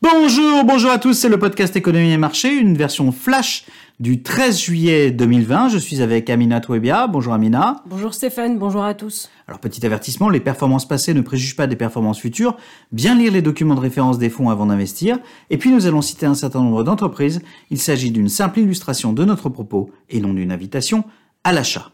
Bonjour, bonjour à tous, c'est le podcast Économie et Marché, une version flash du 13 juillet 2020. Je suis avec Amina Touebia. Bonjour Amina. Bonjour Stéphane, bonjour à tous. Alors petit avertissement, les performances passées ne préjugent pas des performances futures. Bien lire les documents de référence des fonds avant d'investir. Et puis nous allons citer un certain nombre d'entreprises. Il s'agit d'une simple illustration de notre propos et non d'une invitation à l'achat.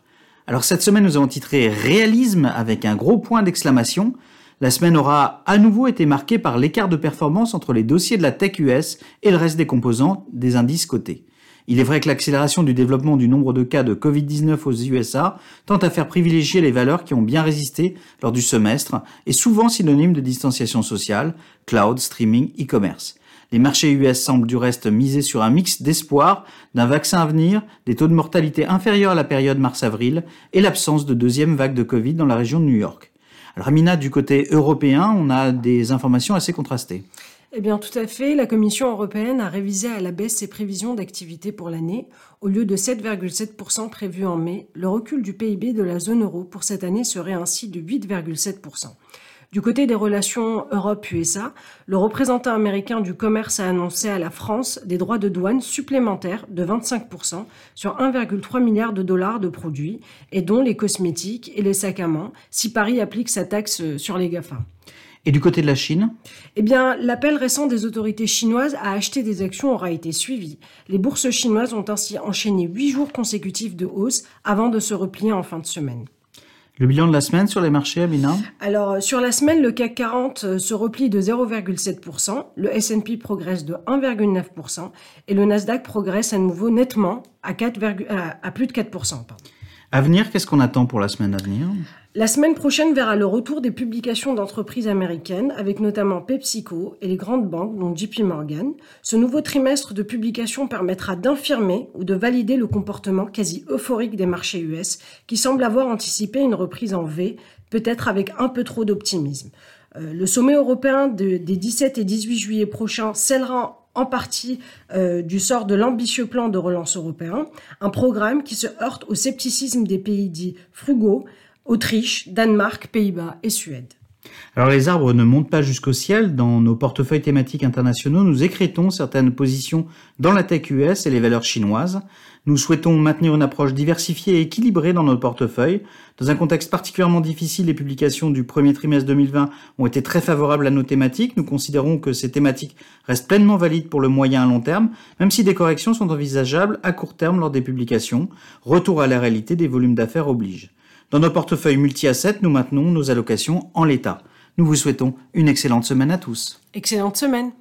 Alors cette semaine nous avons titré Réalisme avec un gros point d'exclamation. La semaine aura à nouveau été marquée par l'écart de performance entre les dossiers de la tech US et le reste des composants des indices cotés. Il est vrai que l'accélération du développement du nombre de cas de Covid-19 aux USA tente à faire privilégier les valeurs qui ont bien résisté lors du semestre et souvent synonyme de distanciation sociale, cloud, streaming, e-commerce. Les marchés US semblent du reste miser sur un mix d'espoir, d'un vaccin à venir, des taux de mortalité inférieurs à la période mars-avril et l'absence de deuxième vague de Covid dans la région de New York. Alors Amina, du côté européen, on a des informations assez contrastées. Eh bien, tout à fait. La Commission européenne a révisé à la baisse ses prévisions d'activité pour l'année. Au lieu de 7,7% prévu en mai, le recul du PIB de la zone euro pour cette année serait ainsi de 8,7%. Du côté des relations Europe-USA, le représentant américain du commerce a annoncé à la France des droits de douane supplémentaires de 25% sur 1,3 milliard de dollars de produits, et dont les cosmétiques et les sacs à main, si Paris applique sa taxe sur les GAFA. Et du côté de la Chine? Eh bien, l'appel récent des autorités chinoises à acheter des actions aura été suivi. Les bourses chinoises ont ainsi enchaîné huit jours consécutifs de hausse avant de se replier en fin de semaine. Le bilan de la semaine sur les marchés, Amina Alors, sur la semaine, le CAC 40 se replie de 0,7%, le S&P progresse de 1,9% et le Nasdaq progresse à nouveau nettement à, 4, à plus de 4%. Pardon. À venir, qu'est-ce qu'on attend pour la semaine à venir? La semaine prochaine verra le retour des publications d'entreprises américaines, avec notamment PepsiCo et les grandes banques, dont JP Morgan. Ce nouveau trimestre de publication permettra d'infirmer ou de valider le comportement quasi euphorique des marchés US, qui semblent avoir anticipé une reprise en V, peut-être avec un peu trop d'optimisme. Euh, le sommet européen des 17 et 18 juillet prochains scellera en partie euh, du sort de l'ambitieux plan de relance européen, un programme qui se heurte au scepticisme des pays dits frugaux, Autriche, Danemark, Pays-Bas et Suède. Alors les arbres ne montent pas jusqu'au ciel. Dans nos portefeuilles thématiques internationaux, nous écrétons certaines positions dans la tech US et les valeurs chinoises. Nous souhaitons maintenir une approche diversifiée et équilibrée dans nos portefeuilles. Dans un contexte particulièrement difficile, les publications du premier trimestre 2020 ont été très favorables à nos thématiques. Nous considérons que ces thématiques restent pleinement valides pour le moyen à long terme, même si des corrections sont envisageables à court terme lors des publications. Retour à la réalité des volumes d'affaires oblige. Dans nos portefeuilles multi-assets, nous maintenons nos allocations en l'état. Nous vous souhaitons une excellente semaine à tous. Excellente semaine.